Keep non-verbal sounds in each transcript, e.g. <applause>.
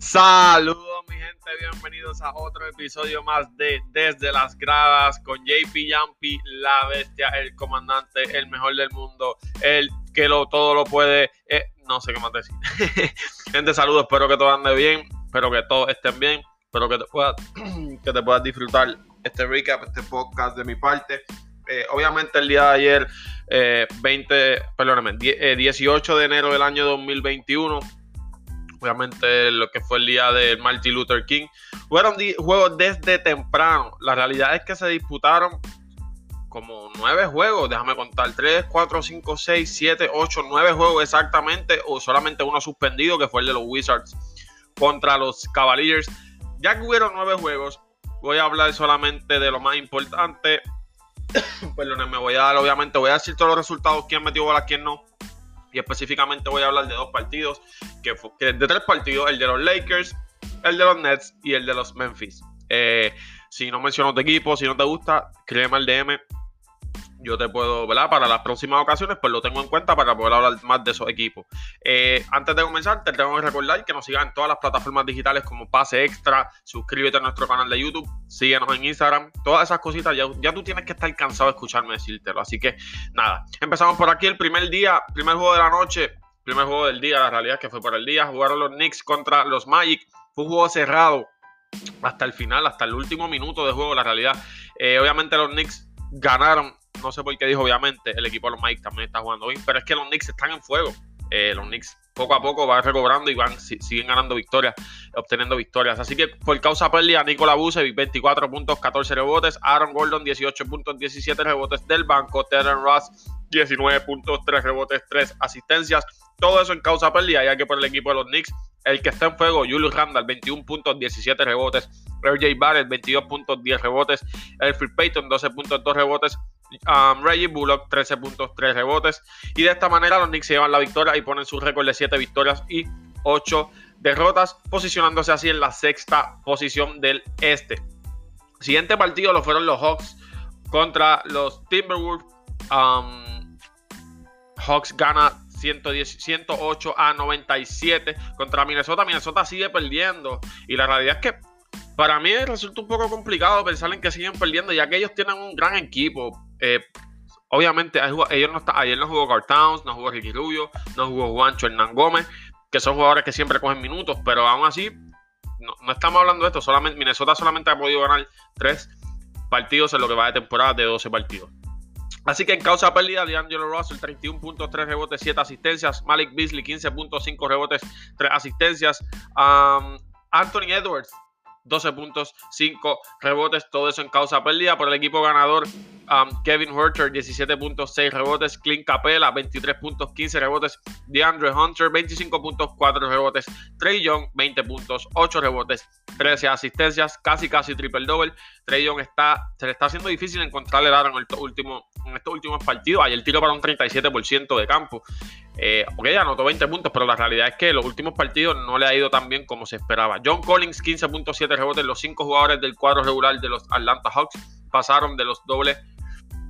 Saludos mi gente, bienvenidos a otro episodio más de Desde las Gradas con JP Yampi, la bestia, el comandante, el mejor del mundo, el que lo, todo lo puede, eh, no sé qué más decir. <laughs> gente, saludos, espero que todo ande bien, espero que todos estén bien, espero que te puedas, <clears throat> que te puedas disfrutar este recap, este podcast de mi parte. Eh, obviamente el día de ayer, 20, eh, perdóname, 18 de enero del año 2021 obviamente lo que fue el día del Martin Luther King. Fueron juegos desde temprano. La realidad es que se disputaron como nueve juegos, déjame contar, 3, 4, 5, 6, 7, 8, 9 juegos exactamente, o solamente uno suspendido, que fue el de los Wizards contra los Cavaliers. Ya que hubieron nueve juegos, voy a hablar solamente de lo más importante. <coughs> Perdón, me voy a dar, obviamente, voy a decir todos los resultados, quién metió bola, quién no. Y específicamente voy a hablar de dos partidos, que, de tres partidos, el de los Lakers, el de los Nets y el de los Memphis. Eh, si no menciono tu equipo, si no te gusta, créeme al DM yo te puedo, ¿verdad? Para las próximas ocasiones, pues lo tengo en cuenta para poder hablar más de esos equipos. Eh, antes de comenzar, te tengo que recordar que nos sigan en todas las plataformas digitales como Pase Extra, suscríbete a nuestro canal de YouTube, síguenos en Instagram, todas esas cositas, ya, ya tú tienes que estar cansado de escucharme decírtelo. Así que nada, empezamos por aquí el primer día, primer juego de la noche, primer juego del día, la realidad es que fue por el día, jugaron los Knicks contra los Magic, fue un juego cerrado hasta el final, hasta el último minuto de juego, la realidad. Eh, obviamente los Knicks ganaron no sé por qué dijo, obviamente, el equipo de los Mike también está jugando bien, pero es que los Knicks están en fuego. Eh, los Knicks poco a poco van recobrando y van siguen ganando victorias, obteniendo victorias. Así que por causa pérdida, Nicola Bucevic 24 puntos, 14 rebotes, Aaron Gordon 18 puntos, 17 rebotes del banco, Terren Ross 19 puntos, 3 rebotes, 3 asistencias. Todo eso en causa pérdida, ya que por el equipo de los Knicks, el que está en fuego, Julius Randall 21 puntos, 17 rebotes, RJ Barrett 22 puntos, 10 rebotes, Elfrid Payton 12 puntos, 2 rebotes, Um, Reggie Bullock 13 puntos, 3 rebotes. Y de esta manera los Knicks se llevan la victoria y ponen su récord de 7 victorias y 8 derrotas, posicionándose así en la sexta posición del este. Siguiente partido lo fueron los Hawks contra los Timberwolves. Um, Hawks gana 110, 108 a 97 contra Minnesota. Minnesota sigue perdiendo. Y la realidad es que para mí resulta un poco complicado pensar en que siguen perdiendo, ya que ellos tienen un gran equipo. Eh, obviamente, ellos no está, ayer no jugó Carl Towns, no jugó Ricky Rubio, no jugó Juancho Hernán Gómez, que son jugadores que siempre cogen minutos, pero aún así, no, estamos hablando de esto. Solamente, Minnesota solamente ha podido ganar tres partidos en lo que va de temporada de 12 partidos. Así que en causa pérdida de Angelo Russell, 31 puntos, 3 rebotes, 7 asistencias. Malik Beasley, 15.5 rebotes, 3 asistencias. Anthony Edwards, 12 puntos, 5 rebotes, todo eso en causa pérdida por el equipo ganador. Um, Kevin Hurter, 17 puntos, 6 rebotes. Clint Capela, 23 puntos, 15 rebotes. DeAndre Hunter, 25 puntos, 4 rebotes. Trey Young, 20 puntos, 8 rebotes, 13 asistencias, casi casi triple double. Trey Young está, se le está haciendo difícil encontrarle el en, el último, en estos últimos partidos. Ayer tiro para un 37% de campo. Eh, ok, anotó 20 puntos, pero la realidad es que los últimos partidos no le ha ido tan bien como se esperaba. John Collins, 15.7 rebotes. Los 5 jugadores del cuadro regular de los Atlanta Hawks pasaron de los dobles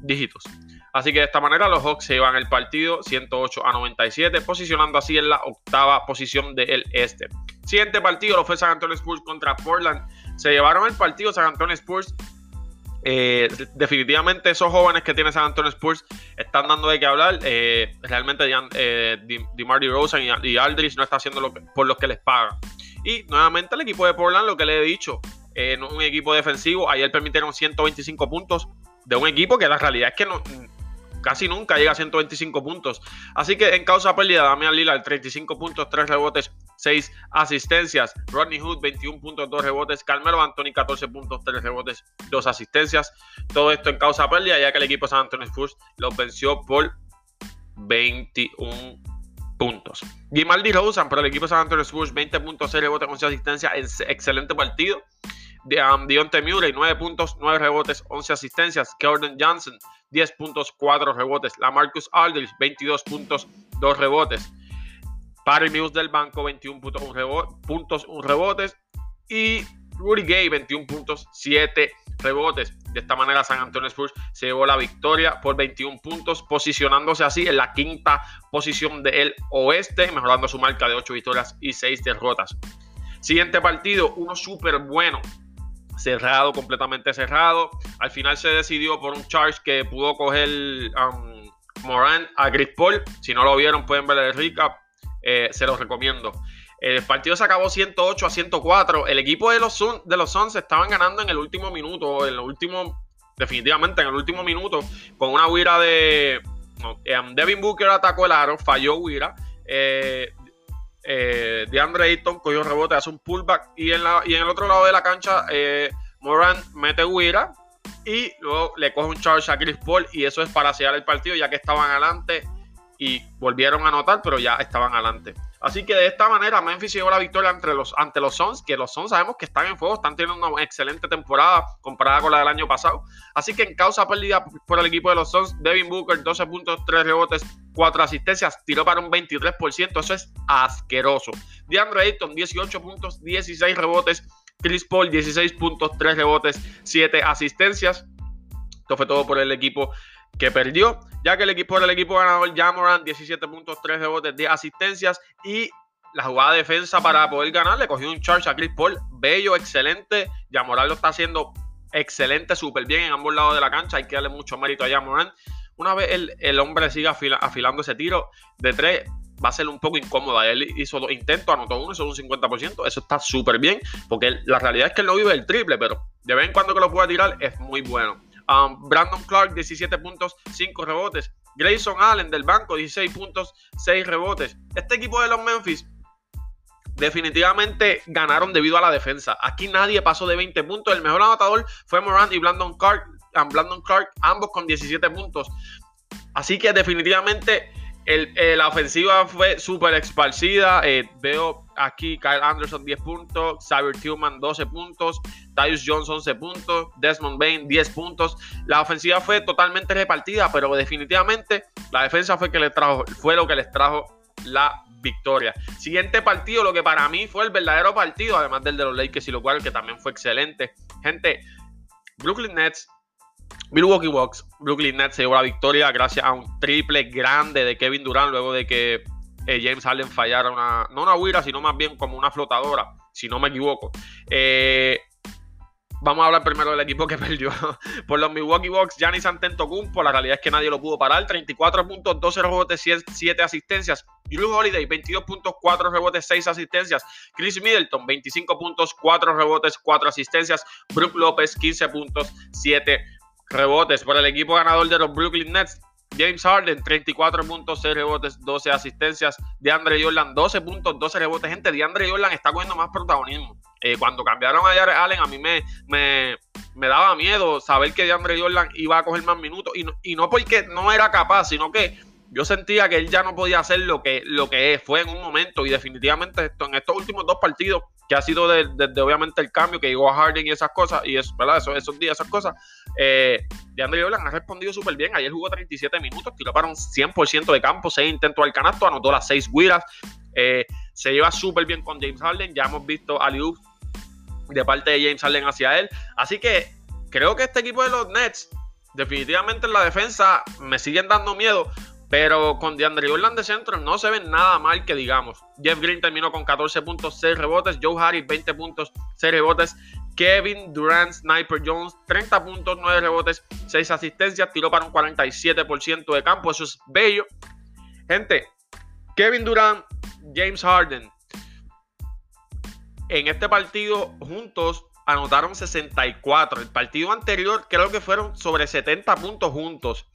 dígitos. Así que de esta manera los Hawks se llevan el partido 108 a 97, posicionando así en la octava posición del este. Siguiente partido lo fue San Antonio Spurs contra Portland. Se llevaron el partido San Antonio Spurs eh, definitivamente esos jóvenes que tiene San Antonio Spurs están dando de qué hablar. Eh, realmente eh, DeMar y, y, Aldridge no está haciendo lo por los que les pagan. Y nuevamente el equipo de Portland, lo que le he dicho, es un equipo defensivo. Ayer permitieron 125 puntos de un equipo que la realidad es que casi nunca llega a 125 puntos. Así que en causa pérdida, Damian Lillard 35 puntos, 3 rebotes, 6 asistencias. Rodney Hood 21 puntos, 2 rebotes. Carmelo Anthony 14 puntos, 3 rebotes, 2 asistencias. Todo esto en causa pérdida, ya que el equipo San Antonio Spurs lo venció por 21 puntos. Gimaldi Rosen para el equipo San Antonio Spurs 20 puntos, 6 rebotes, 11 asistencias. Excelente partido. Um, Dionte Murray, 9 puntos, 9 rebotes, 11 asistencias. Jordan Johnson, 10 puntos, 4 rebotes. Lamarcus Aldridge, 22 puntos, 2 rebotes. Barry Mills del banco, 21 puntos, 1 puntos, 1 rebotes. Y Rudy Gay, 21 puntos, 7 rebotes. De esta manera, San Antonio Spurs se llevó la victoria por 21 puntos, posicionándose así en la quinta posición del oeste, mejorando su marca de 8 victorias y 6 derrotas. Siguiente partido, uno súper bueno. Cerrado, completamente cerrado. Al final se decidió por un charge que pudo coger um, Moran a Chris Paul. Si no lo vieron, pueden ver el recap. Eh, se los recomiendo. El partido se acabó 108 a 104. El equipo de los, Suns, de los Suns estaban ganando en el último minuto, en el último, definitivamente en el último minuto, con una huira de. Em, Devin Booker atacó el aro, falló huira. Eh, eh, DeAndre Ayton cogió rebote, hace un pullback. Y en, el otro lado de la cancha, eh, Moran mete huira. Y luego le coge un charge a Chris Paul. Y eso es para sellar el partido, ya que estaban adelante. Y volvieron a anotar, pero ya estaban adelante. Así que de esta manera Memphis llegó la victoria entre los, ante los Suns, que los Suns sabemos que están en fuego, están teniendo una excelente temporada comparada con la del año pasado. Así que en causa perdida por el equipo de los Suns, Devin Booker 12 puntos, 3 rebotes, 4 asistencias, tiró para un 23%, eso es asqueroso. DeAndre Ayton 18 puntos, 16 rebotes, Chris Paul 16 puntos, 3 rebotes, 7 asistencias. Esto fue todo por el equipo que perdió, ya que el equipo era el equipo ganador, Jamoran, 17 puntos, 3 rebotes, 10 asistencias y la jugada de defensa para poder ganar, le cogió un charge a Chris Paul, bello, excelente, Jamoran lo está haciendo excelente, súper bien en ambos lados de la cancha, hay que darle mucho mérito a Jamoran. Una vez el, hombre siga afilando ese tiro de 3, va a ser un poco incómoda. Él hizo dos intentos, anotó uno, es un 50%. Eso está súper bien, porque la realidad es que él no vive el triple, pero de vez en cuando que lo pueda tirar es muy bueno. Um, Brandon Clark, 17 puntos, 5 rebotes. Grayson Allen del banco, 16 puntos, 6 rebotes. Este equipo de los Memphis definitivamente ganaron debido a la defensa. Aquí nadie pasó de 20 puntos. El mejor anotador fue Morant y Brandon Clark, um, Brandon Clark ambos con 17 puntos. Así que definitivamente eh, la ofensiva fue súper esparcida. Eh, veo aquí Kyle Anderson 10 puntos, Xavier Tillman 12 puntos, Tyus Jones 11 puntos, Desmond Bain 10 puntos. La ofensiva fue totalmente repartida, pero definitivamente la defensa fue, que le trajo, fue lo que les trajo la victoria. Siguiente partido, lo que para mí fue el verdadero partido, además del de los Lakers y lo cual que también fue excelente. Gente, Brooklyn Nets Milwaukee Bucks, Brooklyn Nets se llevó la victoria gracias a un triple grande de Kevin Durant luego de que eh, James Harden fallara una, no una huira, sino más bien como una flotadora, si no me equivoco. Eh, Vamos a hablar primero del equipo que <laughs> perdió. Por los Milwaukee Bucks, Giannis Antetokounmpo, la realidad es que nadie lo pudo parar. 34 puntos, 12 rebotes, 7 asistencias. Drew Holiday, 22 puntos, 4 rebotes, 6 asistencias. Chris Middleton, 25 puntos, 4 rebotes, 4 asistencias. Brook López, 15 puntos, 7 rebotes. Por el equipo ganador de los Brooklyn Nets, James Harden, 34 puntos, 6 rebotes, 12 asistencias. DeAndre Jordan, 12 puntos, 12 rebotes. Gente, DeAndre Jordan está cogiendo más protagonismo. Eh, cuando cambiaron a Jared Allen, a mí me, me, daba miedo saber que DeAndre Jordan iba a coger más minutos. Y no, y no porque no era capaz, sino que yo sentía que él ya no podía hacer lo que, lo que fue en un momento. Y definitivamente en estos últimos dos partidos, que ha sido desde obviamente el cambio que llegó a Harden y esas cosas, y. Esos, días, esas cosas, eh, Jordan ha respondido súper bien. Ayer jugó 37 minutos, tiró para un 100% de campo, 6 intentos al canasto, anotó las 6 guiras. Eh, se lleva súper bien con James Harden. Ya hemos visto a Liu de parte de James Harden hacia él. Así que creo que este equipo de los Nets, definitivamente en la defensa, me siguen dando miedo. Pero con DeAndre Jordan de centro no se ve nada mal que digamos. Jeff Green terminó con 14 puntos, 6 rebotes. Joe Harris 20 puntos, 6 rebotes. Kevin Durant, Sniper Jones, 30 puntos, 9 rebotes, 6 asistencias. Tiró para un 47% de campo. Eso es bello. Gente, Kevin Durant, James Harden, en este partido juntos anotaron 64. El partido anterior creo que fueron sobre 70 puntos juntos.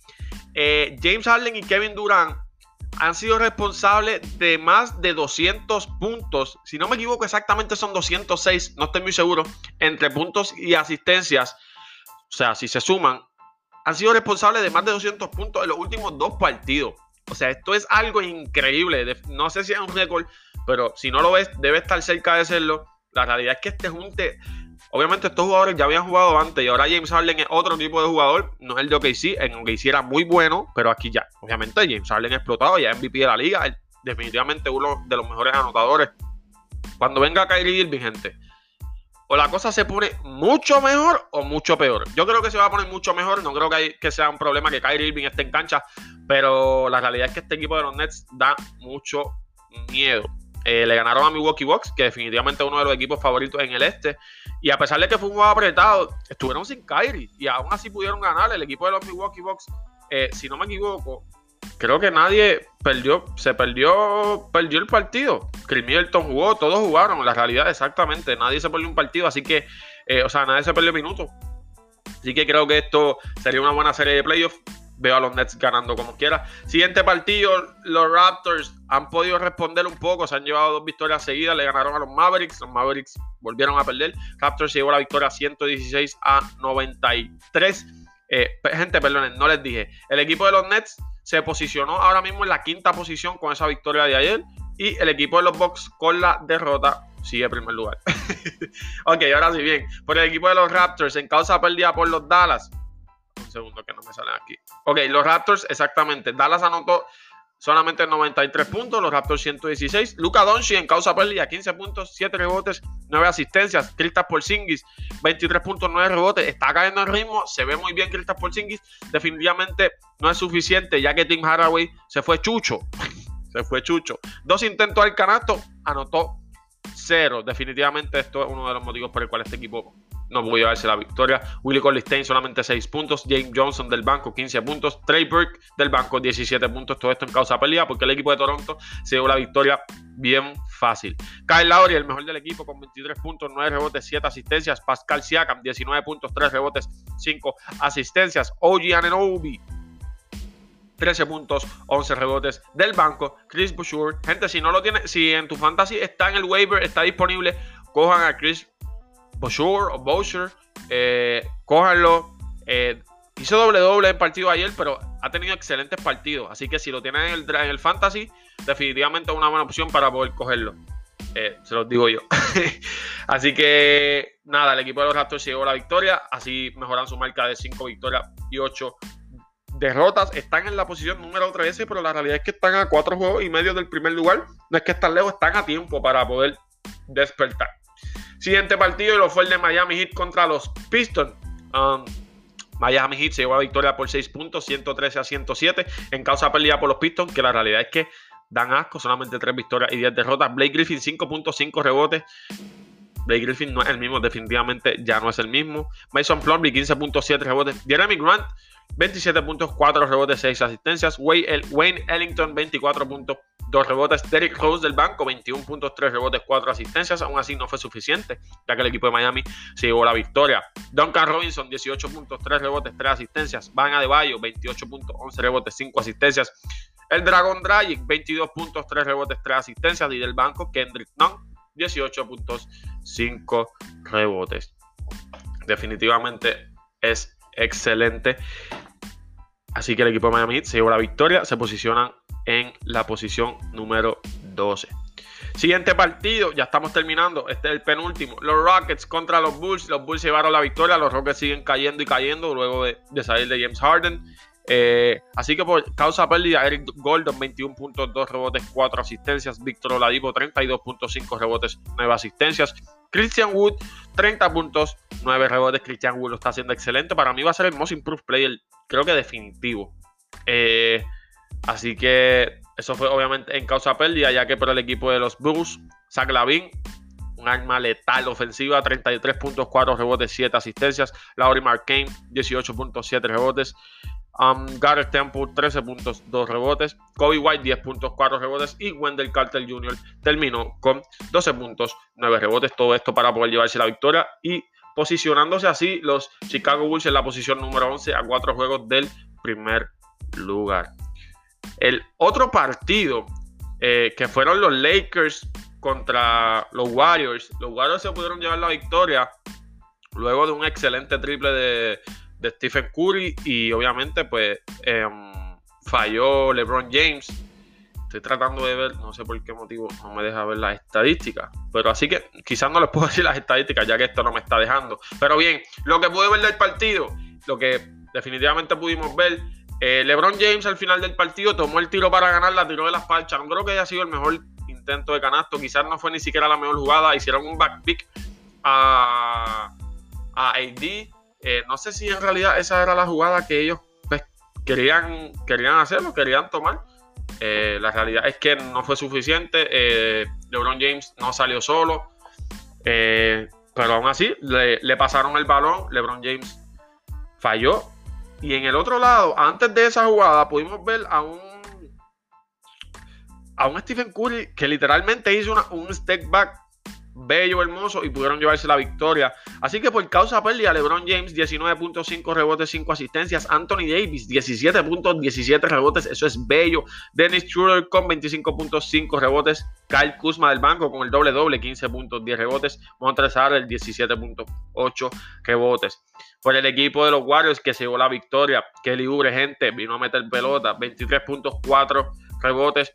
Eh, James Harden y Kevin Durant han sido responsables de más de 200 puntos. Si no me equivoco, exactamente son 206, no estoy muy seguro, entre puntos y asistencias. O sea, si se suman, han sido responsables de más de 200 puntos en los últimos dos partidos. O sea, esto es algo increíble. No sé si es un récord, pero si no lo ves, debe estar cerca de serlo. La realidad es que este junte, obviamente estos jugadores ya habían jugado antes y ahora James Harden es otro tipo de jugador, no es el de OKC, en OKC era muy bueno, pero aquí ya, obviamente James Harden ha explotado, ya MVP de la liga, definitivamente uno de los mejores anotadores. Cuando venga Kyrie Irving, gente, o la cosa se pone mucho mejor o mucho peor. Yo creo que se va a poner mucho mejor. No creo que, que, sea un problema que Kyrie Irving esté en cancha. Pero la realidad es que este equipo de los Nets da mucho miedo. Eh, le ganaron a Milwaukee Bucks, que definitivamente es uno de los equipos favoritos en el este. Y a pesar de que fue un juego apretado, estuvieron sin Kyrie y aún así pudieron ganar. El equipo de los Milwaukee Bucks, eh, si no me equivoco, creo que nadie perdió, se perdió, perdió el partido. Chris Middleton jugó, todos jugaron, la realidad exactamente, nadie se perdió un partido, así que, eh, o sea, nadie se perdió minutos. Así que creo que esto sería una buena serie de playoffs. Veo a los Nets ganando como quiera. Siguiente partido, los Raptors han podido responder un poco. Se han llevado dos victorias seguidas. Le ganaron a los Mavericks. Los Mavericks volvieron a perder. Raptors llevó la victoria 116 a 93. Eh, gente, perdonen, no les dije. El equipo de los Nets se posicionó ahora mismo en la quinta posición con esa victoria de ayer. Y el equipo de los Bucks con la derrota sigue en primer lugar. <laughs> ok, ahora sí bien. Por el equipo de los Raptors en causa perdida por los Dallas. Un segundo que no me sale aquí. Ok, los Raptors, exactamente. Dallas anotó solamente 93 puntos, los Raptors 116. Luca Doncic en causa perdida, 15 puntos, 7 rebotes, 9 asistencias. Kristaps Porzingis, 23 puntos, 9 rebotes. Está cayendo el ritmo, se ve muy bien Kristaps Porzingis. Definitivamente no es suficiente, ya que Tim Haraway se fue chucho. <laughs> se fue chucho. Dos intentos al canasto, anotó cero. Definitivamente esto es uno de los motivos por el cual este equipo no pudo llevarse la victoria. Willie Collistein solamente 6 puntos. James Johnson del banco 15 puntos. Trey Burke del banco 17 puntos. Todo esto en causa pelea porque el equipo de Toronto se llevó la victoria bien fácil. Kyle Lowry, el mejor del equipo con 23 puntos, 9 rebotes, 7 asistencias. Pascal Siakam 19 puntos, 3 rebotes, 5 asistencias. OG Ananobi 13 puntos, 11 rebotes del banco. Chris Boucher. Gente, si no lo tiene, si en tu fantasy está en el waiver, está disponible, cojan a Chris Boucher o Boucher. Eh, cójanlo. Eh, hizo doble doble en partido ayer, pero ha tenido excelentes partidos. Así que si lo tienen en el, en el fantasy, definitivamente es una buena opción para poder cogerlo. Eh, se los digo yo. <laughs> así que nada, el equipo de los Raptors llegó la victoria. Así mejoran su marca de 5 victorias y 8 derrotas. Están en la posición número 13, pero la realidad es que están a 4 juegos y medio del primer lugar. No es que están lejos, están a tiempo para poder despertar. Siguiente partido lo fue el de Miami Heat contra los Pistons. Um, Miami Heat se llevó la victoria por 6 puntos, 113 a 107. En causa perdida por los Pistons, que la realidad es que dan asco, solamente 3 victorias y 10 derrotas. Blake Griffin 5.5 rebotes. Blake Griffin no es el mismo, definitivamente ya no es el mismo. Mason Plumlee 15.7 rebotes. Jeremy Grant 27 puntos, 4 rebotes, 6 asistencias. Wayne Ellington 24 puntos, 2 rebotes. Derrick Rose del banco 21 puntos, 3 rebotes, 4 asistencias. Aún así no fue suficiente, ya que el equipo de Miami se llevó la victoria. Duncan Robinson 18 puntos, 3 rebotes, 3 asistencias. Van Adebayo 28 puntos, 11 rebotes, 5 asistencias. El Dragon Dragic 22 puntos, 3 rebotes, 3 asistencias. Y del banco Kendrick Nunn 18 puntos, 5 rebotes. Definitivamente es excelente. Así que el equipo de Miami se llevó la victoria, se posicionan en la posición número 12. Siguiente partido, ya estamos terminando, este es el penúltimo. Los Rockets contra los Bulls, los Bulls llevaron la victoria, los Rockets siguen cayendo y cayendo luego de, de salir de James Harden. Eh, así que por causa pérdida, Eric Gordon 21 puntos, 2 rebotes, 4 asistencias. Víctor Oladipo 32.5 rebotes, 9 asistencias. Christian Wood 30 puntos, 9 rebotes. Christian Wood lo está haciendo excelente. Para mí va a ser el most improved player, creo que definitivo. Eh, así que eso fue obviamente en causa pérdida, ya que por el equipo de los Bulls, Zach Lavin un arma letal ofensiva, 33 puntos, 4 rebotes, 7 asistencias. Laurie Markane, 18.7 rebotes. Um, Garrett Temple 13 puntos, 2 rebotes. Kobe White 10 puntos, 4 rebotes. Y Wendell Carter Jr. terminó con 12 puntos, 9 rebotes. Todo esto para poder llevarse la victoria. Y posicionándose así los Chicago Bulls en la posición número 11 a 4 juegos del primer lugar. El otro partido eh, que fueron los Lakers contra los Warriors. Los Warriors se pudieron llevar la victoria luego de un excelente triple de Stephen Curry y obviamente pues em, falló LeBron James. Estoy tratando de ver, no sé por qué motivo no me deja ver las estadísticas, pero así que quizás no les puedo <laughs> decir las estadísticas ya que esto no me está dejando. Pero bien, lo que pude ver del partido, lo que definitivamente pudimos ver, eh, LeBron James al final del partido tomó el tiro para ganar, la tiró de las palchas. No creo que haya sido el mejor intento de canasto, quizás no fue ni siquiera la mejor jugada, hicieron un backpick a, a AD eh, no sé si en realidad esa era la jugada que ellos pues, querían, querían hacerlo, querían tomar. Eh, la realidad es que no fue suficiente. Eh, LeBron James no salió solo. Pero aún así, le, pasaron el balón. LeBron James falló. Y en el otro lado, antes de esa jugada, pudimos ver a un a un Stephen Curry que literalmente hizo un step back bello, hermoso y pudieron llevarse la victoria. Así que por causa pérdida, LeBron James 19.5 rebotes, 5 asistencias. Anthony Davis 17.17 rebotes, eso es bello. Dennis Schroeder con 25.5 rebotes. Kyle Kuzma del banco con el doble doble, 15.10 rebotes. Montres el 17.8 rebotes. Por el equipo de los Warriors que se llevó la victoria, Kelly Ubre, gente, vino a meter pelota, 23.4 rebotes.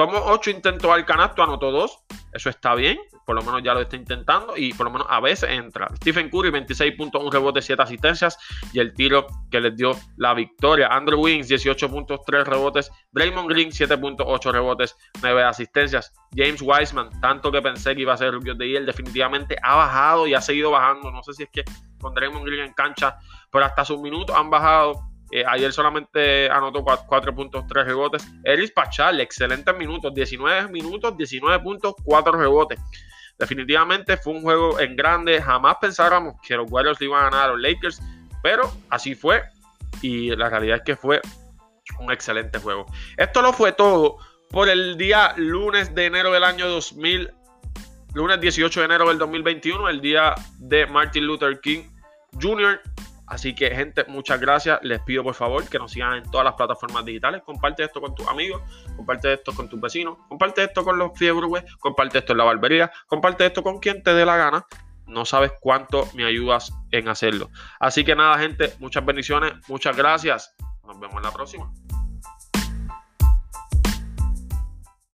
Tomó 8 intentos al canasto, anotó 2. Eso está bien por lo menos ya lo está intentando y por lo menos a veces entra. Stephen Curry, 26.1 rebotes, 7 asistencias y el tiro que les dio la victoria. Andrew Wiggins, 18.3 rebotes. Draymond Green, 7.8 rebotes, 9 asistencias. James Wiseman, tanto que pensé que iba a ser rookie de él, definitivamente ha bajado y ha seguido bajando. No sé si es que con Draymond Green en cancha, pero hasta sus minutos han bajado. Eh, ayer solamente anotó 4.3 rebotes. Eris Pachal, excelentes minutos, 19 minutos, 19.4 rebotes. Definitivamente fue un juego en grande. Jamás pensáramos que los Warriors le iban a ganar a los Lakers, pero así fue. Y la realidad es que fue un excelente juego. Esto lo fue todo por el día lunes de enero del año 2000, lunes 18 de enero del 2021, el día de Martin Luther King Jr. Así que, gente, muchas gracias. Les pido por favor que nos sigan en todas las plataformas digitales. Comparte esto con tus amigos, comparte esto con tus vecinos, comparte esto con los fiebres, comparte esto en la barbería, comparte esto con quien te dé la gana. No sabes cuánto me ayudas en hacerlo. Así que nada, gente, muchas bendiciones, muchas gracias. Nos vemos en la próxima.